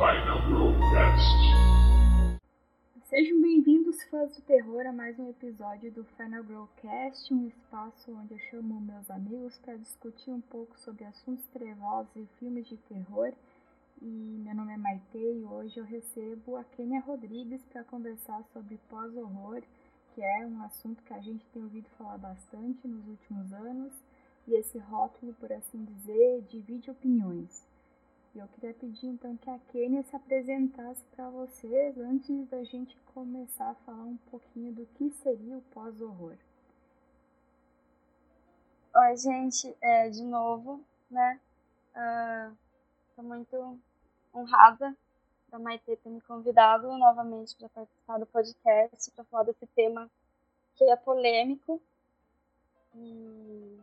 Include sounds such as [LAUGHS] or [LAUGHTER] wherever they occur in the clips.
Final Broadcast. Sejam bem-vindos, fãs do terror, a mais um episódio do Final Growcast, um espaço onde eu chamo meus amigos para discutir um pouco sobre assuntos trevosos e filmes de terror. E meu nome é Maite e hoje eu recebo a Kênia Rodrigues para conversar sobre pós-horror, que é um assunto que a gente tem ouvido falar bastante nos últimos anos, e esse rótulo, por assim dizer, divide opiniões. E eu queria pedir então que a Kênia se apresentasse para vocês antes da gente começar a falar um pouquinho do que seria o pós-horror. Oi, gente, é, de novo, né? Estou uh, muito honrada da Maite ter me convidado novamente para participar do podcast, para falar desse tema que é polêmico. E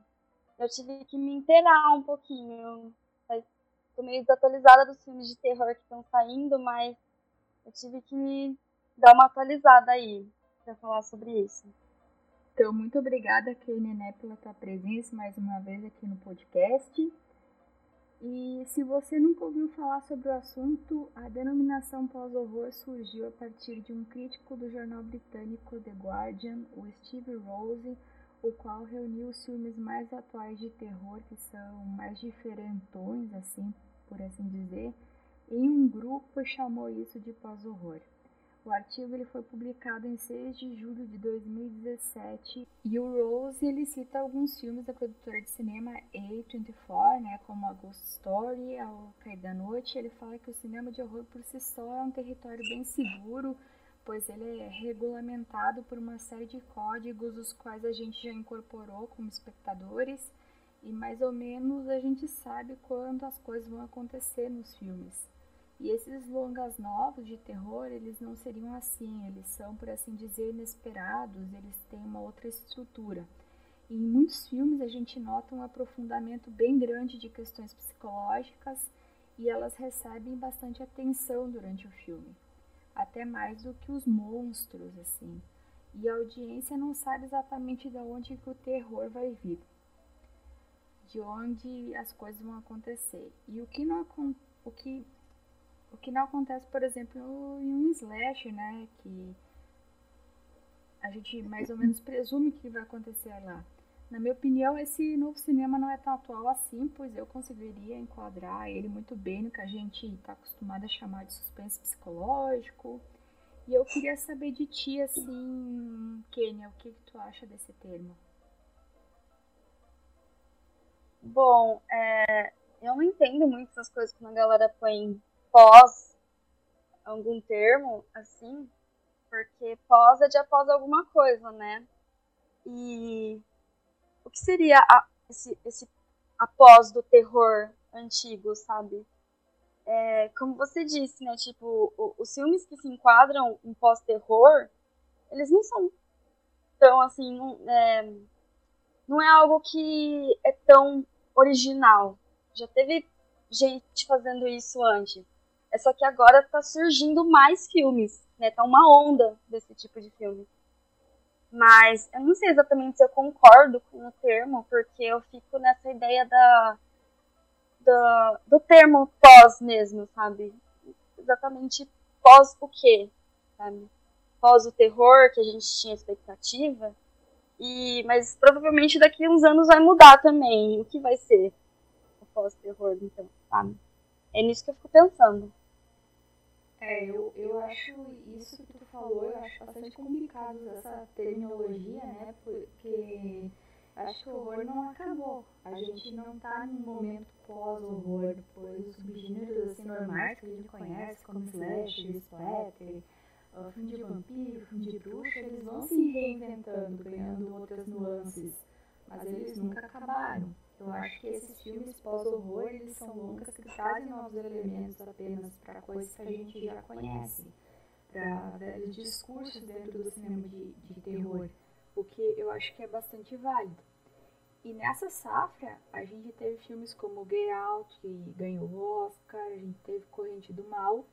eu tive que me inteirar um pouquinho tô meio desatualizada dos filmes de terror que estão saindo, mas eu tive que dar uma atualizada aí para falar sobre isso. Então, muito obrigada, Kenia, né, pela tua presença mais uma vez aqui no podcast. E se você nunca ouviu falar sobre o assunto, a denominação pós-horror surgiu a partir de um crítico do jornal britânico The Guardian, o Steve Rose, o qual reuniu os filmes mais atuais de terror, que são mais diferentões, assim, por assim dizer, em um grupo e chamou isso de pós-horror. O artigo ele foi publicado em 6 de julho de 2017 e o Rose ele cita alguns filmes da produtora de cinema A24, né, como A Ghost Story, Ao Cair da Noite. Ele fala que o cinema de horror por si só é um território bem seguro, pois ele é regulamentado por uma série de códigos os quais a gente já incorporou como espectadores e mais ou menos a gente sabe quando as coisas vão acontecer nos filmes. E esses longas novos de terror, eles não seriam assim, eles são, por assim dizer, inesperados, eles têm uma outra estrutura. E em muitos filmes a gente nota um aprofundamento bem grande de questões psicológicas e elas recebem bastante atenção durante o filme, até mais do que os monstros, assim. E a audiência não sabe exatamente de onde que o terror vai vir de onde as coisas vão acontecer. E o que não, o que, o que não acontece, por exemplo, em um slasher, né? Que a gente mais ou menos presume que vai acontecer lá. Na minha opinião, esse novo cinema não é tão atual assim, pois eu conseguiria enquadrar ele muito bem no que a gente está acostumado a chamar de suspense psicológico. E eu queria saber de ti, assim, Kênia, o que, que tu acha desse termo? Bom, é, eu não entendo muito essas coisas quando a galera põe pós algum termo, assim, porque pós é de após alguma coisa, né? E o que seria a, esse, esse após do terror antigo, sabe? É, como você disse, né? Tipo, o, os filmes que se enquadram em pós-terror, eles não são tão assim. É, não é algo que é tão original. Já teve gente fazendo isso antes. É só que agora tá surgindo mais filmes, né? Tá uma onda desse tipo de filme. Mas eu não sei exatamente se eu concordo com o termo, porque eu fico nessa ideia da, da do termo pós mesmo, sabe? Exatamente pós o quê, sabe? Pós o terror que a gente tinha expectativa e, mas provavelmente daqui a uns anos vai mudar também. O que vai ser o pós-terror, então, sabe? É nisso que eu fico pensando. É, eu, eu acho isso que tu falou, eu acho bastante complicado essa terminologia, né? Porque acho que o horror não acabou. A gente não tá num momento pós-horror, pois os subgêneros assim, normais que a gente conhece, como slash, splatter, uh, filme de vampiro, filme de bruxa, eles vão se reinventando, ganhando outras nuances, mas eles nunca acabaram. Eu acho que esses filmes pós-horror, eles são longas que trazem novos elementos apenas para coisas que a gente já conhece, para velhos discursos dentro do cinema de, de terror, o que eu acho que é bastante válido. E nessa safra, a gente teve filmes como Get Out, que ganhou o Oscar, a gente teve Corrente do Mal,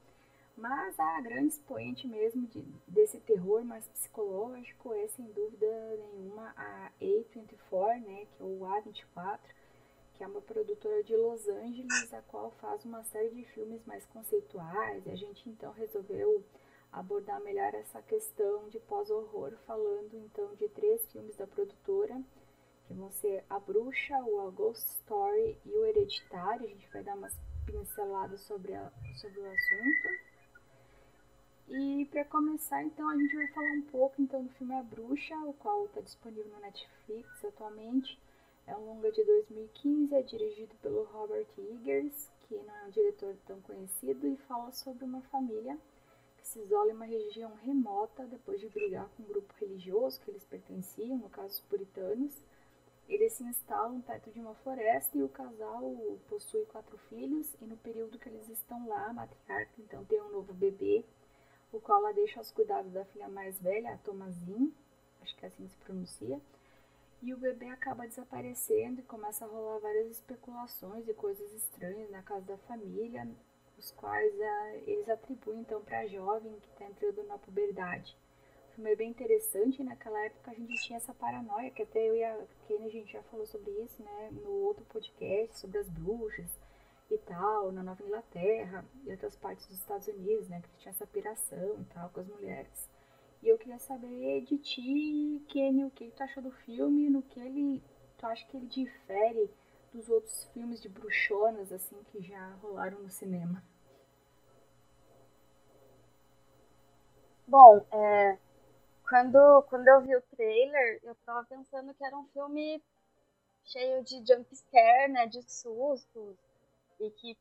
mas a grande expoente mesmo de, desse terror mais psicológico é, sem dúvida nenhuma, a A24, né, que é o A24, que é uma produtora de Los Angeles, a qual faz uma série de filmes mais conceituais. A gente então resolveu abordar melhor essa questão de pós-horror, falando então de três filmes da produtora, que vão ser A Bruxa, o A Ghost Story e o Hereditário. A gente vai dar umas pinceladas sobre, a, sobre o assunto. E para começar, então, a gente vai falar um pouco então do filme A Bruxa, o qual está disponível no Netflix atualmente. É um longa de 2015, é dirigido pelo Robert Eggers, que não é um diretor tão conhecido, e fala sobre uma família que se isola em uma região remota depois de brigar com um grupo religioso que eles pertenciam, no caso os puritanos. Eles se instalam perto de uma floresta e o casal possui quatro filhos, e no período que eles estão lá, a matriarca então tem um novo bebê o qual ela deixa aos cuidados da filha mais velha, a Tomazin, acho que é assim se pronuncia, e o bebê acaba desaparecendo e começa a rolar várias especulações e coisas estranhas na casa da família, os quais uh, eles atribuem então para a jovem que está entrando na puberdade. O filme é bem interessante, naquela época a gente tinha essa paranoia, que até eu e a Kenny a gente já falou sobre isso, né, no outro podcast, sobre as bruxas, tal, na Nova Inglaterra e outras partes dos Estados Unidos, né, que tinha essa piração e tal com as mulheres. E eu queria saber de ti, Kenny, o que tu achou do filme, no que ele, tu acha que ele difere dos outros filmes de bruxonas, assim, que já rolaram no cinema? Bom, é, quando, quando eu vi o trailer, eu tava pensando que era um filme cheio de jump scare, né, de sustos, e que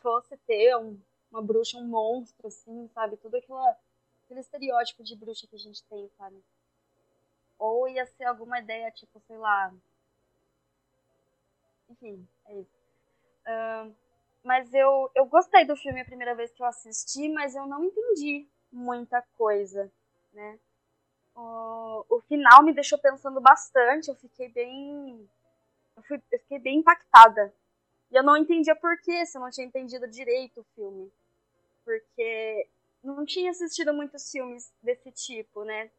fosse ter um, uma bruxa, um monstro, assim, sabe? Tudo aquela, aquele estereótipo de bruxa que a gente tem, sabe? Ou ia ser alguma ideia, tipo, sei lá. Enfim, é isso. Uh, mas eu, eu gostei do filme a primeira vez que eu assisti, mas eu não entendi muita coisa, né? O, o final me deixou pensando bastante, eu fiquei bem. Eu, fui, eu fiquei bem impactada e eu não entendia por que se eu não tinha entendido direito o filme. Porque não tinha assistido muitos filmes desse tipo, né?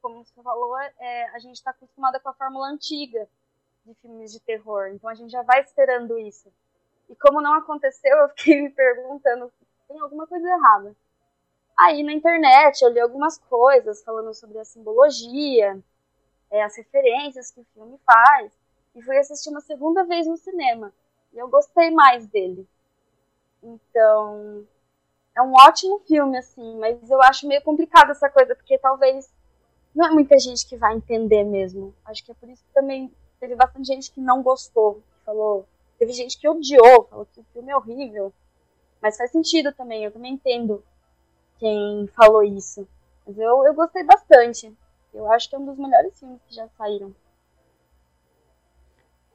Como você falou, é, a gente está acostumada com a fórmula antiga de filmes de terror. Então a gente já vai esperando isso. E como não aconteceu, [LAUGHS] eu fiquei me perguntando: tem alguma coisa errada? Aí na internet eu li algumas coisas falando sobre a simbologia, é, as referências que o filme faz. E fui assistir uma segunda vez no cinema. E eu gostei mais dele. Então, é um ótimo filme, assim, mas eu acho meio complicado essa coisa, porque talvez não é muita gente que vai entender mesmo. Acho que é por isso que também teve bastante gente que não gostou, que falou. Teve gente que odiou, falou que o filme é horrível. Mas faz sentido também, eu também entendo quem falou isso. Mas eu, eu gostei bastante. Eu acho que é um dos melhores filmes que já saíram.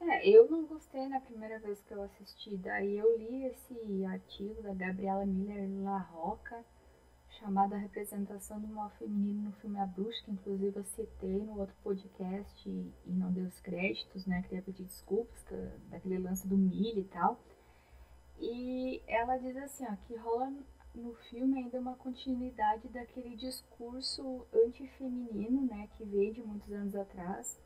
É, eu não gostei na primeira vez que eu assisti. Daí eu li esse artigo da Gabriela Miller La Roca, chamado A Representação do Mal Feminino no filme A Bruxa, que inclusive eu citei no outro podcast e, e não dei os créditos, né? Queria pedir desculpas daquele lance do milho e tal. E ela diz assim, ó, que rola no filme ainda uma continuidade daquele discurso antifeminino, né, que veio de muitos anos atrás,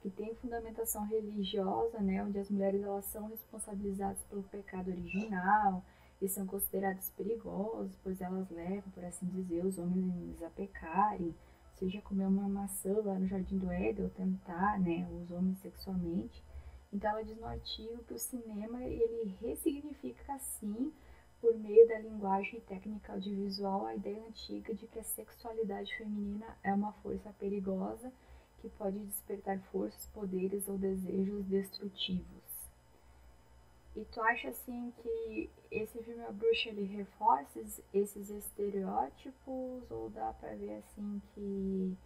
que tem fundamentação religiosa, né, onde as mulheres elas são responsabilizadas pelo pecado original e são consideradas perigosas, pois elas levam, por assim dizer, os homens a pecarem, seja comer uma maçã lá no Jardim do Éden ou tentar, né, os homens sexualmente. Então ela diz no artigo que o cinema ele ressignifica assim, por meio da linguagem técnica audiovisual, a ideia antiga de que a sexualidade feminina é uma força perigosa que pode despertar forças, poderes ou desejos destrutivos. E tu acha assim que esse filme A Bruxa ele reforça esses estereótipos ou dá para ver assim que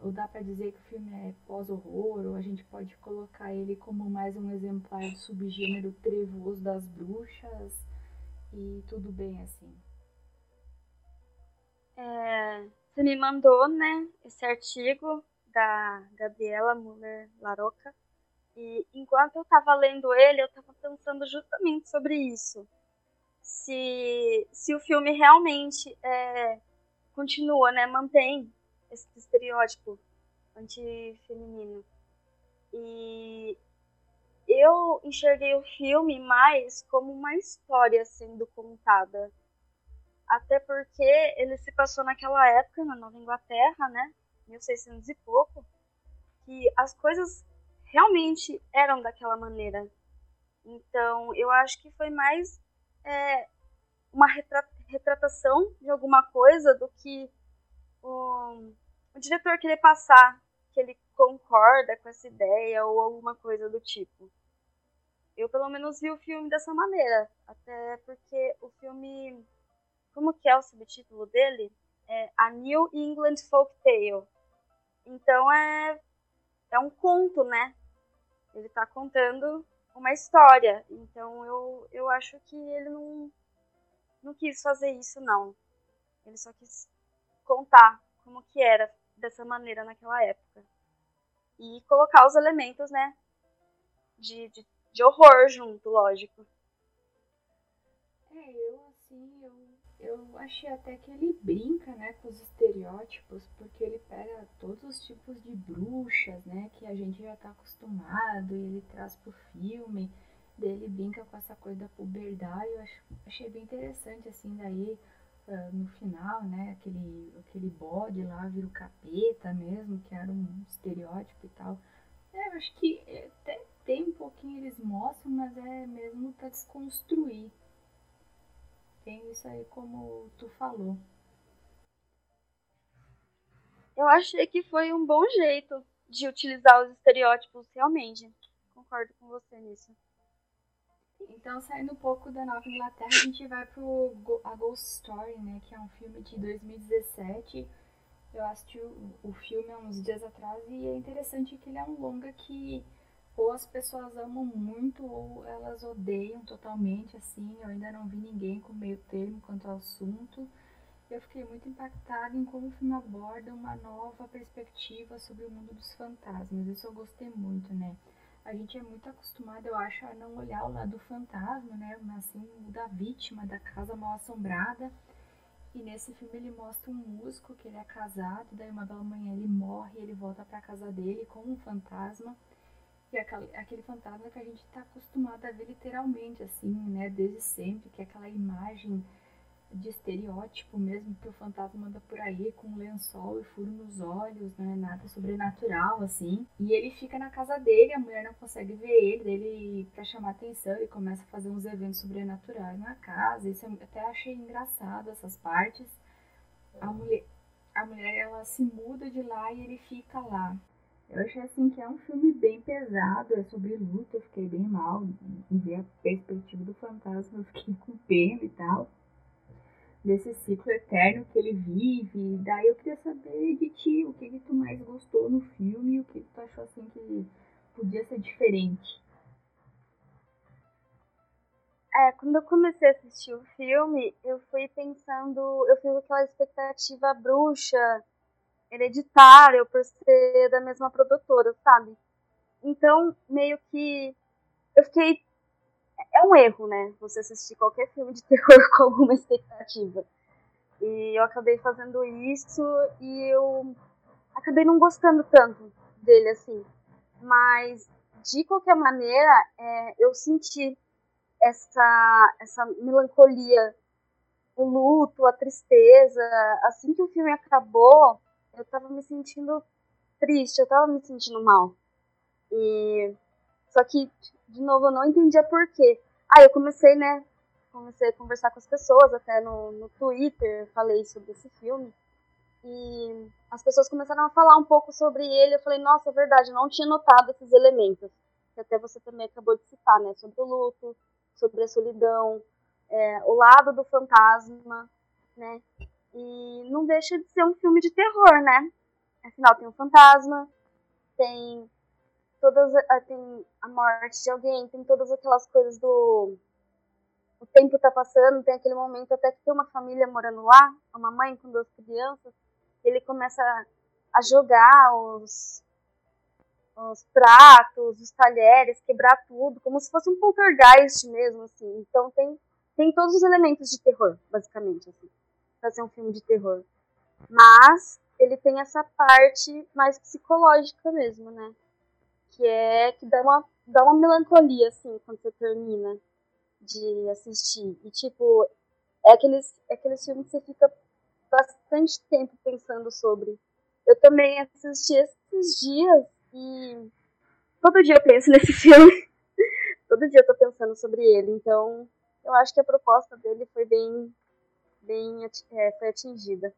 ou dá para dizer que o filme é pós-horror ou a gente pode colocar ele como mais um exemplar do subgênero trevoso das bruxas e tudo bem assim? É, você me mandou, né, esse artigo da Gabriela Muller Laroca. E enquanto eu estava lendo ele, eu estava pensando justamente sobre isso. Se, se o filme realmente é, continua, né, mantém esse estereótipo antifeminino. E eu enxerguei o filme mais como uma história sendo contada. Até porque ele se passou naquela época, na Nova Inglaterra, né? 1600 e pouco, que as coisas realmente eram daquela maneira. Então, eu acho que foi mais é, uma retratação de alguma coisa do que o, o diretor querer passar que ele concorda com essa ideia ou alguma coisa do tipo. Eu, pelo menos, vi o filme dessa maneira. Até porque o filme. Como que é o subtítulo dele? É A New England Folk Tale. Então é, é um conto, né? Ele está contando uma história. Então eu, eu acho que ele não, não quis fazer isso, não. Ele só quis contar como que era dessa maneira naquela época. E colocar os elementos, né, de, de, de horror junto, lógico. É, eu assim, eu, eu achei até que ele brinca, né, com os estereótipos, porque ele pega todos os tipos de bruxas, né, que a gente já tá acostumado, e ele traz pro filme, dele brinca com essa coisa da puberdade, eu acho, achei bem interessante, assim, daí uh, no final, né, aquele, aquele bode lá vira o capeta mesmo, que era um estereótipo e tal. É, eu acho que até tem um pouquinho eles mostram, mas é mesmo para desconstruir. Tem isso aí como tu falou. Eu achei que foi um bom jeito de utilizar os estereótipos realmente. Concordo com você nisso. Então, saindo um pouco da Nova Inglaterra, a gente vai pro A Ghost Story, né? Que é um filme de 2017. Eu assisti o, o filme há uns dias atrás e é interessante que ele é um longa que ou as pessoas amam muito ou elas odeiam totalmente, assim. Eu ainda não vi ninguém com meio termo quanto ao assunto. Eu fiquei muito impactada em como o filme aborda uma nova perspectiva sobre o mundo dos fantasmas. Isso eu gostei muito, né? a gente é muito acostumado, eu acho, a não olhar o lado fantasma, né? Mas sim o da vítima, da casa mal assombrada. E nesse filme ele mostra um músico que ele é casado, daí uma bela manhã ele morre, ele volta para casa dele como um fantasma. E aquele, aquele fantasma que a gente está acostumado a ver literalmente, assim, né? Desde sempre, que é aquela imagem de estereótipo mesmo, que o fantasma anda por aí com lençol e furo nos olhos, não é nada sobrenatural, assim. E ele fica na casa dele, a mulher não consegue ver ele, ele, pra chamar atenção, ele começa a fazer uns eventos sobrenaturais na casa. Isso eu até achei engraçado, essas partes. A mulher, a mulher, ela se muda de lá e ele fica lá. Eu achei assim que é um filme bem pesado, é sobre luta, eu fiquei bem mal em ver a perspectiva do fantasma, eu fiquei [LAUGHS] com pena e tal desse ciclo eterno que ele vive. Daí eu queria saber de ti o que, que tu mais gostou no filme e o que, que tu achou assim que podia ser diferente. É, quando eu comecei a assistir o filme, eu fui pensando, eu fiz aquela expectativa bruxa, hereditária, por ser da mesma produtora, sabe? Então, meio que eu fiquei é um erro, né? Você assistir qualquer filme de [LAUGHS] terror com alguma expectativa. E eu acabei fazendo isso e eu acabei não gostando tanto dele assim. Mas de qualquer maneira, é, eu senti essa essa melancolia, o luto, a tristeza. Assim que o filme acabou, eu tava me sentindo triste, eu tava me sentindo mal. E só que de novo, eu não entendia por quê. Aí eu comecei, né? Comecei a conversar com as pessoas, até no, no Twitter, falei sobre esse filme. E as pessoas começaram a falar um pouco sobre ele. Eu falei, nossa, é verdade, eu não tinha notado esses elementos. Que até você também acabou de citar, né? Sobre o luto, sobre a solidão, é, o lado do fantasma, né? E não deixa de ser um filme de terror, né? Afinal, tem um fantasma, tem todas tem a morte de alguém, tem todas aquelas coisas do o tempo tá passando, tem aquele momento até que tem uma família morando lá, uma mãe com duas crianças, ele começa a jogar os os pratos, os talheres, quebrar tudo, como se fosse um poltergeist mesmo, assim. Então tem, tem todos os elementos de terror, basicamente, assim, pra ser um filme de terror. Mas ele tem essa parte mais psicológica mesmo, né? que é que dá uma dá uma melancolia, assim, quando você termina de assistir. E, tipo, é aqueles, é aqueles filmes que você fica bastante tempo pensando sobre. Eu também assisti esses dias e todo dia eu penso nesse [LAUGHS] filme. todo dia eu tô pensando sobre ele. Então, eu acho que a proposta dele foi bem, bem é, foi atingida.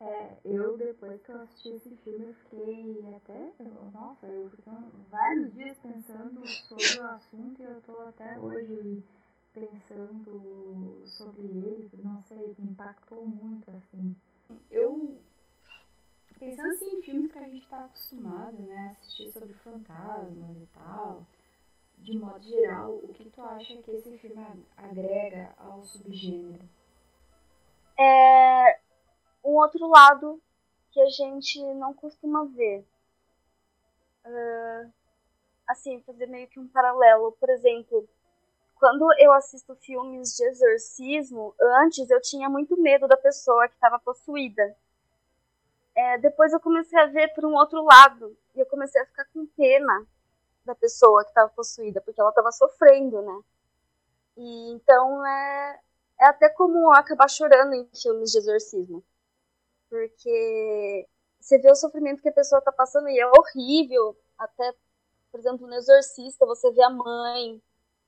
É, eu depois que eu assisti esse filme eu fiquei até, nossa, eu fiquei vários dias pensando sobre o assunto e eu tô até hoje pensando sobre ele, não sei, me impactou muito, assim. Eu, pensando assim, em filmes que a gente tá acostumado, né, assistir sobre fantasmas e tal, de modo geral, o que tu acha que esse filme agrega ao subgênero? É um outro lado que a gente não costuma ver. Uh, assim, fazer meio que um paralelo. Por exemplo, quando eu assisto filmes de exorcismo, antes eu tinha muito medo da pessoa que estava possuída. É, depois eu comecei a ver por um outro lado e eu comecei a ficar com pena da pessoa que estava possuída, porque ela estava sofrendo, né? E então é, é até comum acabar chorando em filmes de exorcismo porque você vê o sofrimento que a pessoa está passando e é horrível. Até, por exemplo, no Exorcista, você vê a mãe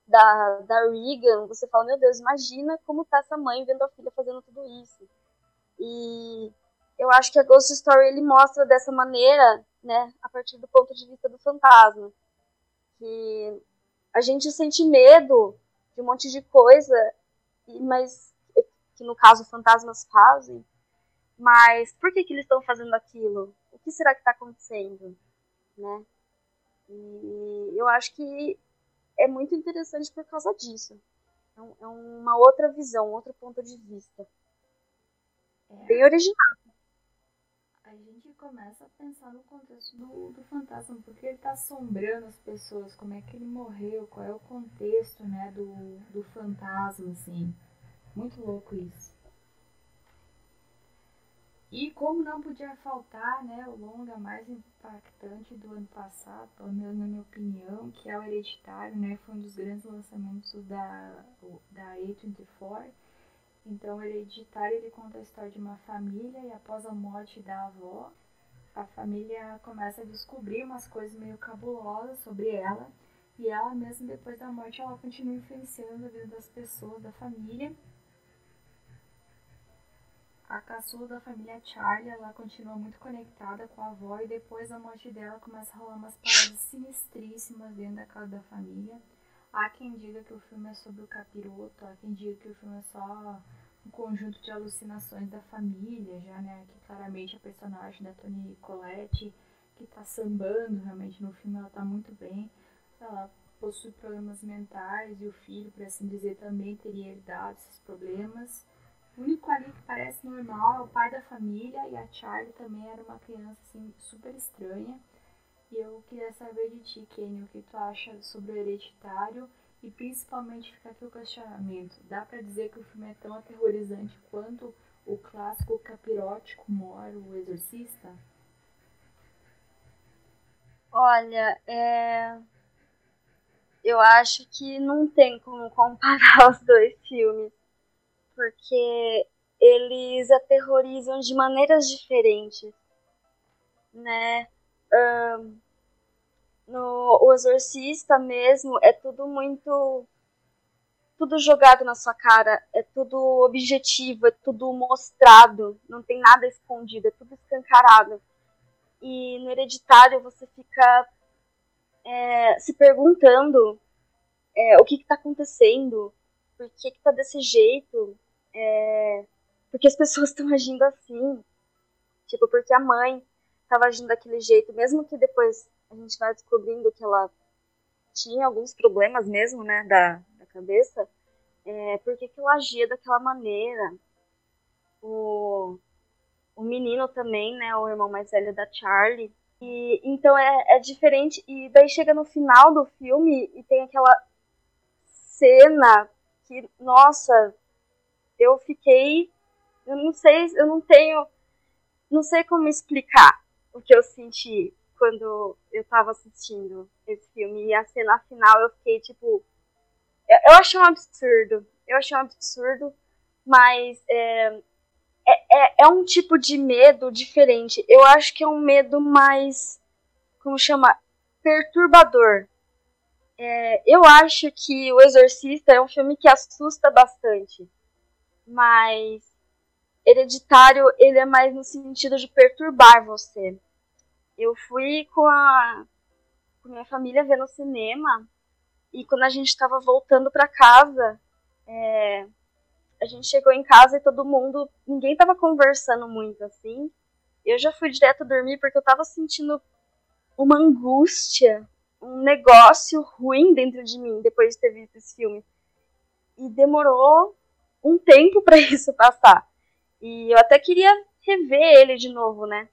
da, da Regan, você fala, meu Deus, imagina como tá essa mãe vendo a filha fazendo tudo isso. E eu acho que a Ghost Story ele mostra dessa maneira, né, a partir do ponto de vista do fantasma, que a gente sente medo de um monte de coisa, mas que no caso fantasmas fazem, mas por que, que eles estão fazendo aquilo? O que será que está acontecendo? Né? E eu acho que é muito interessante por causa disso. É, é uma outra visão, outro ponto de vista. É. Bem original. A gente começa a pensar no contexto do, do fantasma, porque ele está assombrando as pessoas, como é que ele morreu, qual é o contexto né, do, do fantasma, assim. Muito louco isso. E como não podia faltar, né, o longa mais impactante do ano passado, pelo menos na minha opinião, que é o Hereditário, né, foi um dos grandes lançamentos da, da A24. Então, Hereditário, ele conta a história de uma família e após a morte da avó, a família começa a descobrir umas coisas meio cabulosas sobre ela, e ela mesmo depois da morte, ela continua influenciando a vida das pessoas, da família, a caçula da família Charlie, ela continua muito conectada com a avó e depois da morte dela começa a rolar umas paradas sinistríssimas dentro da casa da família. Há quem diga que o filme é sobre o capiroto, há quem diga que o filme é só um conjunto de alucinações da família, já, né, que claramente a personagem da Toni Collette, que tá sambando realmente no filme, ela tá muito bem. Ela possui problemas mentais e o filho, por assim dizer, também teria herdado esses problemas. O único ali que parece normal é o pai da família e a Charlie também era uma criança assim super estranha. E eu queria saber de ti, Kenny, o que tu acha sobre o hereditário e principalmente fica aqui o questionamento. Dá para dizer que o filme é tão aterrorizante quanto o clássico capirótico Moro, o Exorcista? Olha, é... eu acho que não tem como comparar [LAUGHS] os dois filmes porque eles aterrorizam de maneiras diferentes, né? Um, no O Exorcista mesmo é tudo muito tudo jogado na sua cara, é tudo objetivo, é tudo mostrado, não tem nada escondido, é tudo escancarado. E no Hereditário você fica é, se perguntando é, o que está acontecendo, por que está desse jeito, é, porque as [LAUGHS] pessoas estão agindo assim. Tipo, porque a mãe estava agindo daquele jeito, mesmo que depois a gente vai descobrindo que ela tinha alguns problemas mesmo, né, da, da cabeça, é, por que, que ela agia daquela maneira? O, o menino também, né, o irmão mais velho da Charlie. E, então é, é diferente, e daí chega no final do filme e tem aquela cena que, nossa, eu fiquei. Eu não sei, eu não tenho. Não sei como explicar o que eu senti. Quando eu tava assistindo esse filme. E a cena final eu fiquei tipo. Eu achei um absurdo. Eu achei um absurdo, mas é, é, é, é um tipo de medo diferente. Eu acho que é um medo mais. Como chama? Perturbador. É, eu acho que O Exorcista é um filme que assusta bastante. Mas Hereditário, ele é mais no sentido de perturbar você. Eu fui com a com minha família ver no cinema e quando a gente estava voltando para casa, é, a gente chegou em casa e todo mundo, ninguém estava conversando muito assim. Eu já fui direto dormir porque eu estava sentindo uma angústia, um negócio ruim dentro de mim depois de ter visto esse filme. E demorou um tempo para [LAUGHS] isso passar. E eu até queria rever ele de novo, né?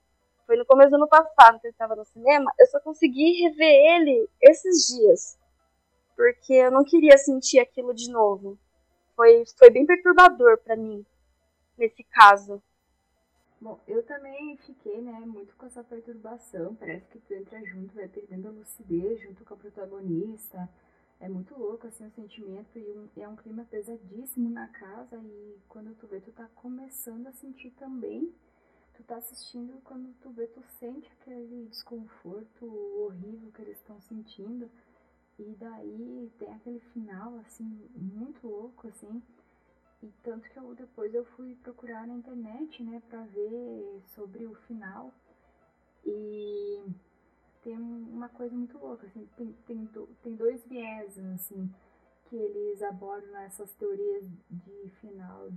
Foi no começo do ano passado que eu estava no cinema. Eu só consegui rever ele esses dias. Porque eu não queria sentir aquilo de novo. Foi, foi bem perturbador para mim, nesse caso. Bom, eu também fiquei, né, muito com essa perturbação. Parece que tu entra junto, vai perdendo a lucidez junto com a protagonista. É muito louco, assim, o sentimento e, um, é um clima pesadíssimo na casa e quando tu vê, tu tá começando a sentir também. Tu tá assistindo quando tu vê, tu sente aquele desconforto horrível que eles estão sentindo. E daí tem aquele final, assim, muito louco, assim. E tanto que eu depois eu fui procurar na internet, né, pra ver sobre o final. E tem uma coisa muito louca, assim, tem, tem, tem dois vieses, assim, que eles abordam nessas teorias de final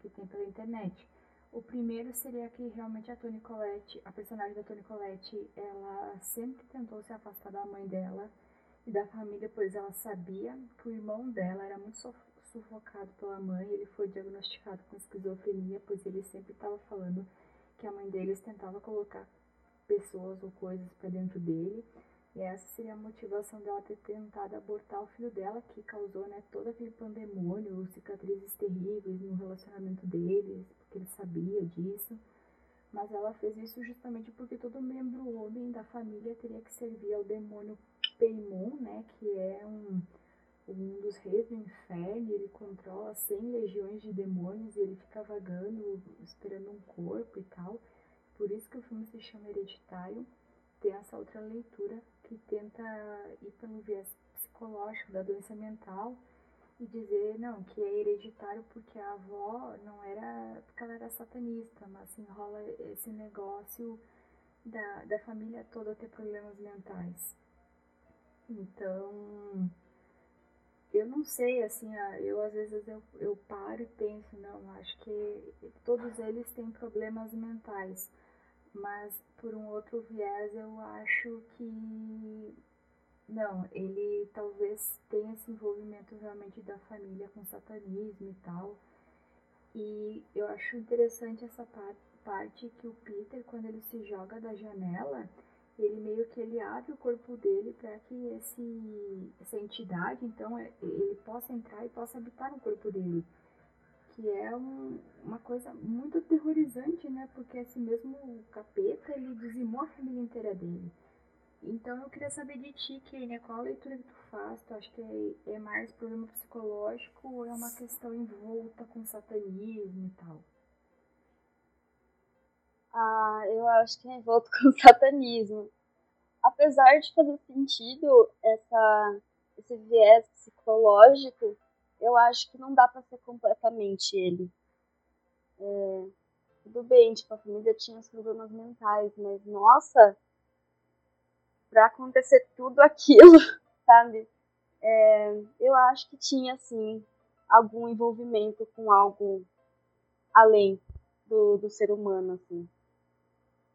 que tem pela internet. O primeiro seria que realmente a Toni Collette, a personagem da Toni Collette, ela sempre tentou se afastar da mãe dela e da família, pois ela sabia que o irmão dela era muito sufocado pela mãe, ele foi diagnosticado com esquizofrenia, pois ele sempre estava falando que a mãe deles tentava colocar pessoas ou coisas para dentro dele. E essa seria a motivação dela ter tentado abortar o filho dela, que causou né, todo aquele pandemônio, cicatrizes terríveis no relacionamento deles, porque ele sabia disso. Mas ela fez isso justamente porque todo membro homem da família teria que servir ao demônio Peimon, né, que é um, um dos reis do inferno, ele controla 100 legiões de demônios e ele fica vagando, esperando um corpo e tal. Por isso que o filme se chama Hereditário. Tem essa outra leitura que tenta ir pelo viés psicológico da doença mental e dizer, não, que é hereditário porque a avó não era, porque ela era satanista, mas enrola esse negócio da, da família toda ter problemas mentais. Então, eu não sei, assim, eu às vezes eu, eu paro e penso, não, acho que todos eles têm problemas mentais mas por um outro viés eu acho que não, ele talvez tenha esse envolvimento realmente da família com satanismo e tal. E eu acho interessante essa parte que o Peter, quando ele se joga da janela, ele meio que ele abre o corpo dele para que esse, essa entidade, então, é, ele possa entrar e possa habitar no corpo dele que é um, uma coisa muito aterrorizante, né? Porque esse mesmo capeta, ele dizimou a família inteira dele. Então eu queria saber de ti, Kenia, qual a leitura que tu faz? Tu acha que é, é mais problema psicológico ou é uma questão envolta com satanismo e tal? Ah, eu acho que é envolto [LAUGHS] com satanismo. Apesar de fazer sentido essa, esse viés psicológico, eu acho que não dá para ser completamente ele. É, tudo bem, tipo, a família tinha os problemas mentais, mas nossa, para acontecer tudo aquilo, [LAUGHS] sabe? É, eu acho que tinha, sim, algum envolvimento com algo além do, do ser humano, assim.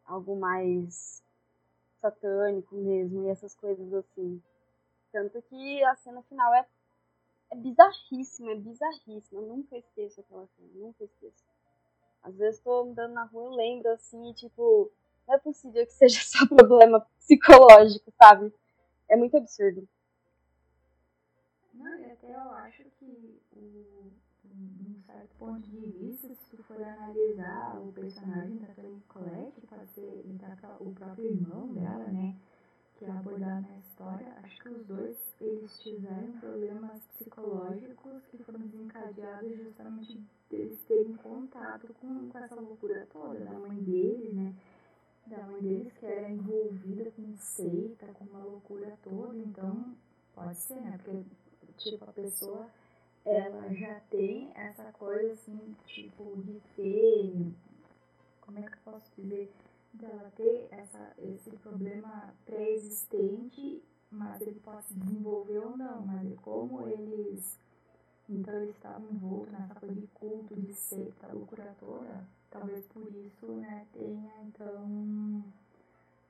Algo mais satânico mesmo, e essas coisas assim. Tanto que a cena final é é bizarríssimo, é bizarríssimo. Eu nunca esqueço aquela cena, nunca esqueço. Às vezes tô andando na rua, eu lembro assim, e, tipo, não é possível que seja [LAUGHS] só problema psicológico, sabe? É muito absurdo. Não, e até eu acho que o, um certo ponto de vista, se tu for analisar o personagem da Toni Collette, pode ser o próprio irmão dela, né? Que é abordado na história, acho que os dois eles tiveram problemas psicológicos que foram desencadeados justamente deles terem contato com, com essa loucura toda da mãe dele, né? Da mãe deles que era envolvida com seita, com uma loucura toda, então pode ser, né? Porque tipo a pessoa ela já tem essa coisa assim, tipo, de ter, como é que eu posso dizer, dela ter essa, esse problema pré-existente, mas ele pode se desenvolver ou não, mas como eles, então eles estavam envoltos nessa coisa de culto, de seita, loucura toda, talvez por isso, né, tenha, então,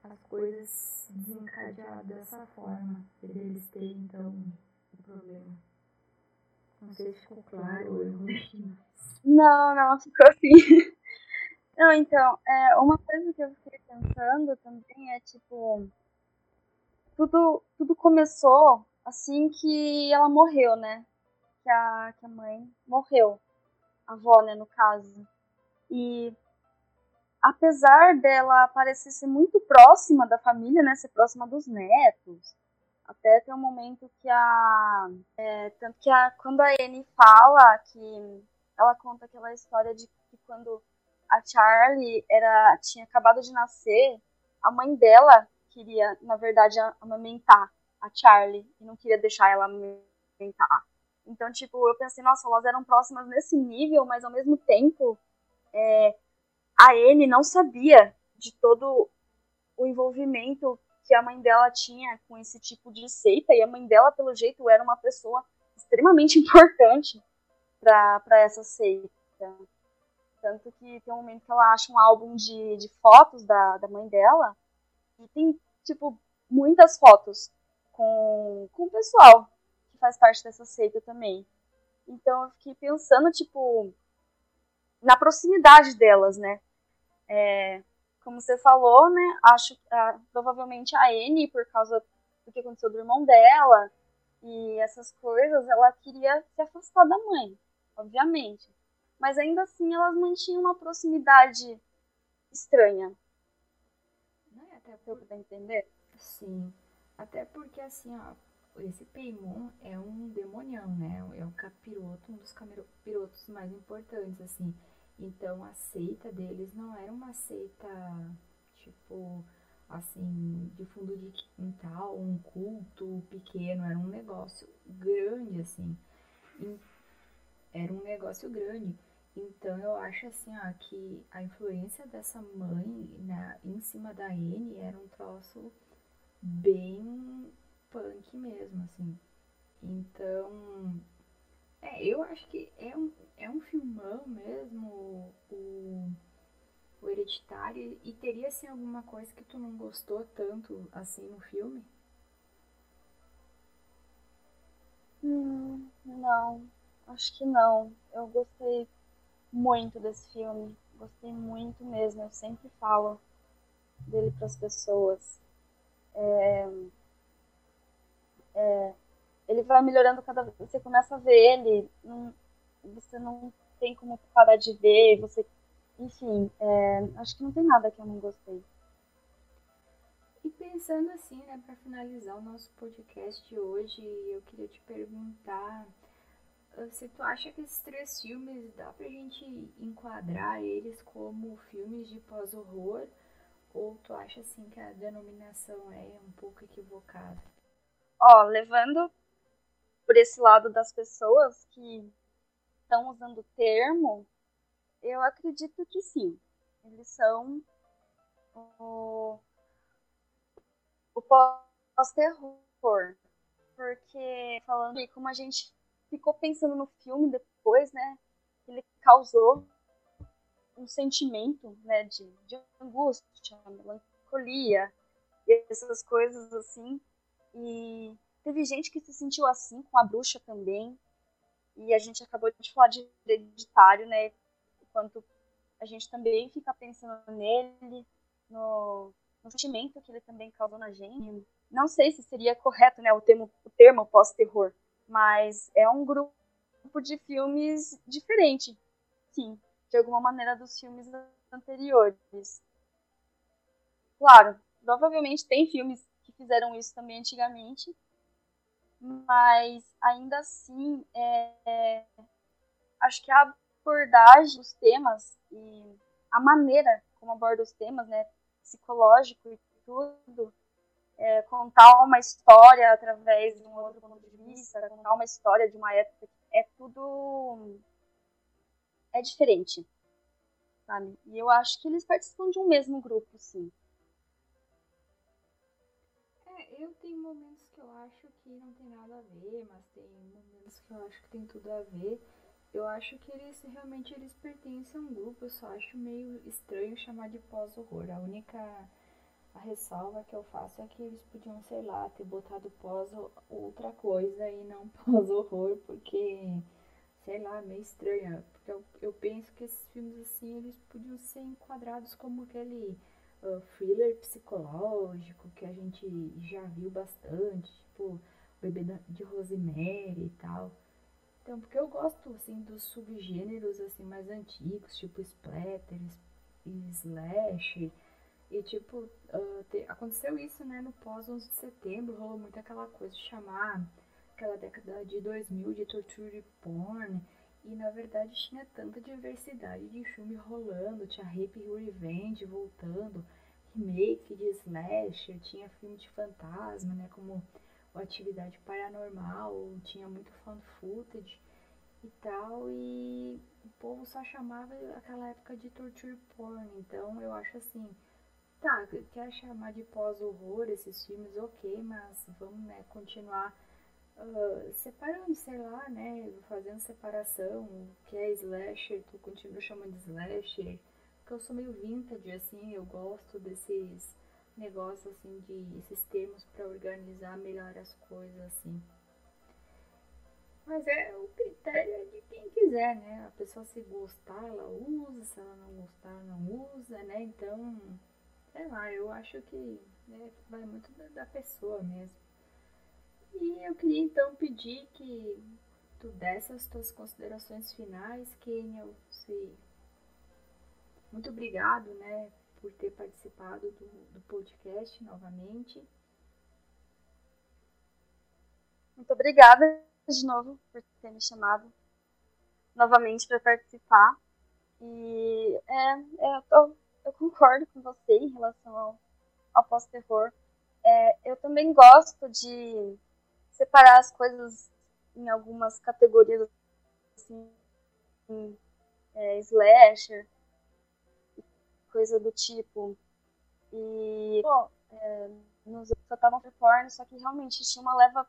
as coisas se desencadear dessa forma, eles terem, então, o problema. Não sei se ficou claro ou eu Não, não, ficou assim. [LAUGHS] Não, então, é, uma coisa que eu fiquei pensando também é, tipo, tudo, tudo começou assim que ela morreu, né? Que a, que a mãe morreu. A avó, né, no caso. E apesar dela parecer ser muito próxima da família, né? Ser próxima dos netos, até tem um momento que a. É, tanto que a, quando a Anne fala que. Ela conta aquela história de que quando a Charlie era, tinha acabado de nascer, a mãe dela queria, na verdade, amamentar a Charlie e não queria deixar ela amamentar. Então, tipo, eu pensei, nossa, elas eram próximas nesse nível, mas ao mesmo tempo, é, a Anne não sabia de todo o envolvimento que a mãe dela tinha com esse tipo de seita, e a mãe dela, pelo jeito, era uma pessoa extremamente [LAUGHS] importante para essa seita. Tanto que tem um momento que ela acha um álbum de, de fotos da, da mãe dela, e tem, tipo, muitas fotos com, com o pessoal que faz parte dessa seita também. Então eu fiquei pensando, tipo, na proximidade delas, né? É, como você falou, né? Acho ah, provavelmente a Anne, por causa do que aconteceu do irmão dela e essas coisas, ela queria se afastar da mãe, obviamente. Mas ainda assim elas mantinham uma proximidade estranha. Não é até por... Pra entender? Sim. Até porque assim, ó, esse Paimon é um demonião, né? É um capiroto, um dos capirotos mais importantes, assim. Então a seita deles não era uma seita tipo assim, de fundo de quintal, um culto pequeno, era um negócio grande assim. Era um negócio grande. Então eu acho assim, ó, que a influência dessa mãe na, em cima da Anne era um troço bem punk mesmo, assim. Então, é, eu acho que é um, é um filmão mesmo, o, o Hereditário, e teria assim alguma coisa que tu não gostou tanto assim no filme? Hum, não, acho que não. Eu gostei muito desse filme, gostei muito mesmo. Eu sempre falo dele para as pessoas. É, é, ele vai melhorando cada vez. Você começa a ver ele, não, você não tem como parar de ver, você. Enfim, é, acho que não tem nada que eu não gostei. E pensando assim, né, para finalizar o nosso podcast hoje, eu queria te perguntar se tu acha que esses três filmes dá pra gente enquadrar eles como filmes de pós-horror ou tu acha assim que a denominação é um pouco equivocada? Ó, levando por esse lado das pessoas que estão usando o termo, eu acredito que sim. Eles são o, o pós-terror. Porque, falando aí, como a gente ficou pensando no filme depois, né? Ele causou um sentimento, né, de, de angústia, melancolia, essas coisas assim. E Teve gente que se sentiu assim com a bruxa também. E a gente acabou de falar de hereditário, né? Enquanto a gente também fica pensando nele, no, no sentimento que ele também causou na gente. Não sei se seria correto, né, o termo, o termo pós-terror, mas é um grupo de filmes diferente, sim, de alguma maneira dos filmes anteriores. Claro, provavelmente tem filmes que fizeram isso também antigamente, mas ainda assim, é, é, acho que a abordagem dos temas e a maneira como aborda os temas, né, psicológico e tudo, é, contar uma história através de um outro ponto de vista, contar uma história de uma época, é tudo é diferente, sabe? E eu acho que eles participam de um mesmo grupo, sim. É, eu tenho momentos que eu acho que não tem nada a ver, mas tem momentos que eu acho que tem tudo a ver. Eu acho que eles realmente eles pertencem a um grupo, eu só acho meio estranho chamar de pós-horror. A única a ressalva que eu faço é que eles podiam, sei lá, ter botado pós outra coisa e não [LAUGHS] pós-horror, porque, sei lá, meio estranha. Porque eu, eu penso que esses filmes assim, eles podiam ser enquadrados como aquele uh, thriller psicológico que a gente já viu bastante, tipo Bebê de Rosemary e tal. Então, porque eu gosto, assim, dos subgêneros, assim, mais antigos, tipo splatter, slasher, e, tipo, uh, te, aconteceu isso, né, no pós-11 de setembro, rolou muito aquela coisa de chamar aquela década de 2000 de torture porn, e na verdade tinha tanta diversidade de filme rolando, tinha Rape Revenge voltando, remake de slasher, tinha filme de fantasma, né, como o Atividade Paranormal, tinha muito found footage e tal, e o povo só chamava aquela época de torture porn, então eu acho assim, Tá, quer chamar de pós-horror esses filmes, ok, mas vamos né, continuar uh, separando, sei lá, né? Fazendo separação, o que é slasher, tu continua chamando de slasher. Porque eu sou meio vintage, assim, eu gosto desses negócios, assim, de esses termos para organizar melhor as coisas, assim. Mas é o critério de quem quiser, né? A pessoa se gostar, ela usa, se ela não gostar, não usa, né? Então sei lá, eu acho que né, vai muito da, da, pessoa mesmo. E eu queria então pedir que tu desse as tuas considerações finais. Se... Muito obrigado, né, por ter participado do, do podcast novamente. Muito obrigada de novo por ter me chamado novamente para participar. E é, é, eu tô eu concordo com você em relação ao, ao pós-terror. É, eu também gosto de separar as coisas em algumas categorias, assim, é, slasher, coisa do tipo. E, pô, é, nos só estavam porn, só que realmente tinha uma leva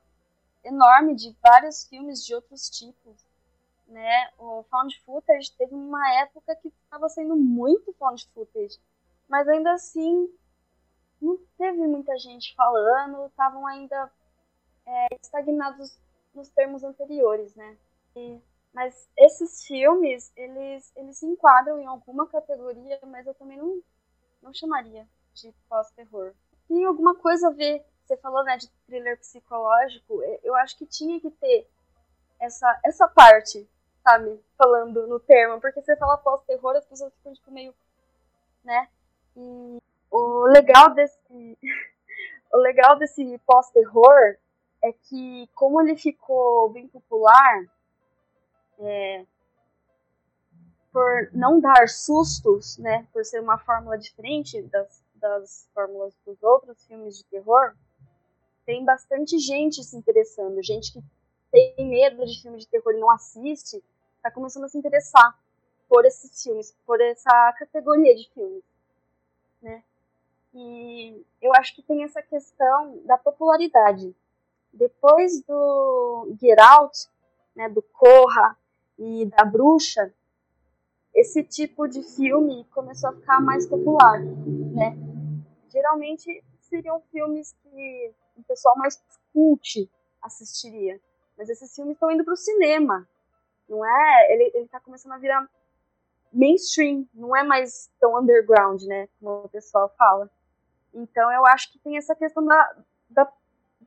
enorme de vários filmes de outros tipos né? O found footage teve uma época que estava sendo muito found footage, mas ainda assim não teve muita gente falando, estavam ainda é, estagnados nos termos anteriores, né? E, mas esses filmes, eles, eles se enquadram em alguma categoria, mas eu também não, não chamaria de pós-terror. Tem alguma coisa a ver, você falou né, de thriller psicológico, eu acho que tinha que ter essa, essa parte sabe? Falando no termo. Porque você fala pós-terror, as pessoas ficam, tipo, meio. né? E o legal desse. [LAUGHS] o legal desse pós-terror é que, como ele ficou bem popular, é, por não dar sustos, né? Por ser uma fórmula diferente das, das fórmulas dos outros filmes de terror, tem bastante gente se interessando, gente que tem medo de filme de terror e não assiste, tá começando a se interessar por esses filmes, por essa categoria de filmes, né? E eu acho que tem essa questão da popularidade. Depois do Get Out, né, do Corra e da Bruxa, esse tipo de filme começou a ficar mais popular, né? Geralmente seriam filmes que o pessoal mais cult assistiria, mas esses filmes estão indo para o cinema, não é? Ele, ele tá começando a virar mainstream, não é mais tão underground, né? Como o pessoal fala. Então eu acho que tem essa questão da, da,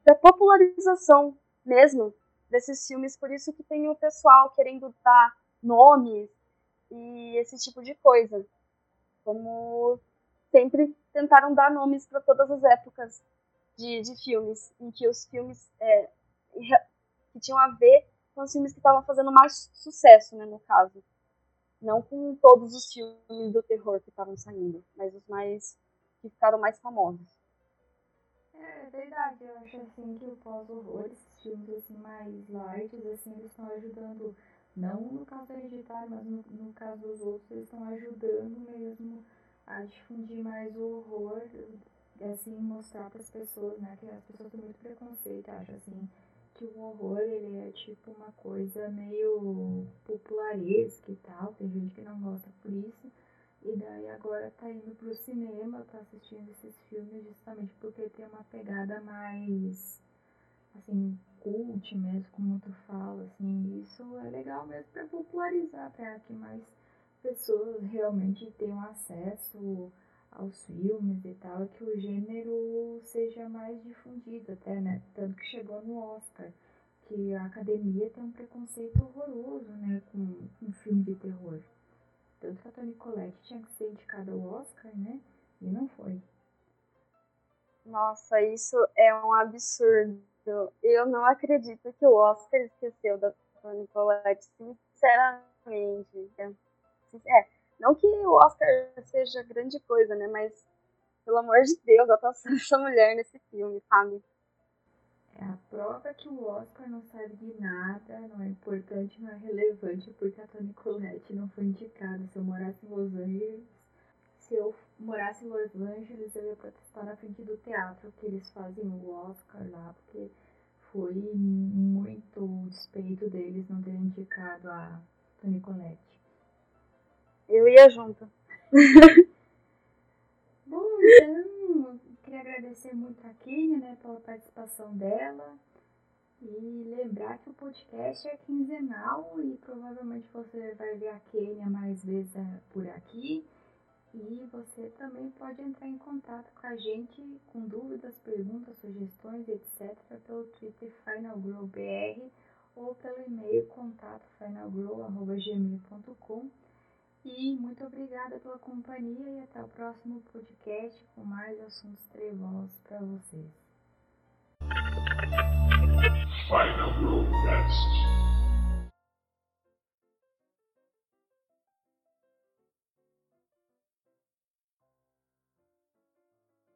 da popularização mesmo desses filmes, por isso que tem o pessoal querendo dar nomes e esse tipo de coisa. Como sempre tentaram dar nomes para todas as épocas de, de filmes, em que os filmes é, que tinham a ver com os filmes que estavam fazendo mais sucesso, né, no caso. Não com todos os filmes do terror que estavam saindo, mas os mais que ficaram mais famosos. É verdade, eu acho assim que o pós-horror, esses filmes assim mais light, assim, eles estão ajudando, não no caso Hereditário, mas no, no caso dos outros, eles estão ajudando mesmo a difundir mais o horror, assim, mostrar para as pessoas, né, que as pessoas têm muito preconceito, acho assim, que o horror, ele é tipo uma coisa meio popularesca e tal, tem gente que não gosta por isso, e daí agora tá indo pro cinema, tá assistindo esses filmes justamente porque tem uma pegada mais, assim, cult mesmo, como tu fala, assim, isso é legal mesmo para popularizar, para que mais pessoas realmente tenham acesso aos filmes e tal, que o gênero seja mais difundido até, né? Tanto que chegou no Oscar, que a academia tem um preconceito horroroso, né, com um filme de terror. Tanto que a Toni Collette tinha que ser indicada ao Oscar, né? E não foi. Nossa, isso é um absurdo. Eu não acredito que o Oscar esqueceu da Toni Collette, sinceramente. É, não que o Oscar seja grande coisa, né? Mas, pelo amor de Deus, a atuação [LAUGHS] dessa mulher nesse filme, sabe? É a prova que o Oscar não serve de nada, não é importante, não é relevante, porque a Toni Collette não foi indicada. Se eu morasse em Los Angeles, se eu morasse em Los Angeles, eu ia protestar na frente do teatro que eles fazem o Oscar lá, porque foi muito despeito deles não terem indicado a Toni Collette. Eu ia junto. [LAUGHS] Bom, então queria agradecer muito a Kênia né, pela participação dela. E lembrar que o podcast é quinzenal e provavelmente você vai ver a Kênia mais vezes é, por aqui. E você também pode entrar em contato com a gente com dúvidas, perguntas, sugestões, etc. pelo Twitter FinalGrowBR ou pelo e-mail contato finalgrow.gmail.com. E muito obrigada pela companhia e até o próximo podcast com mais assuntos trevosos para vocês. Final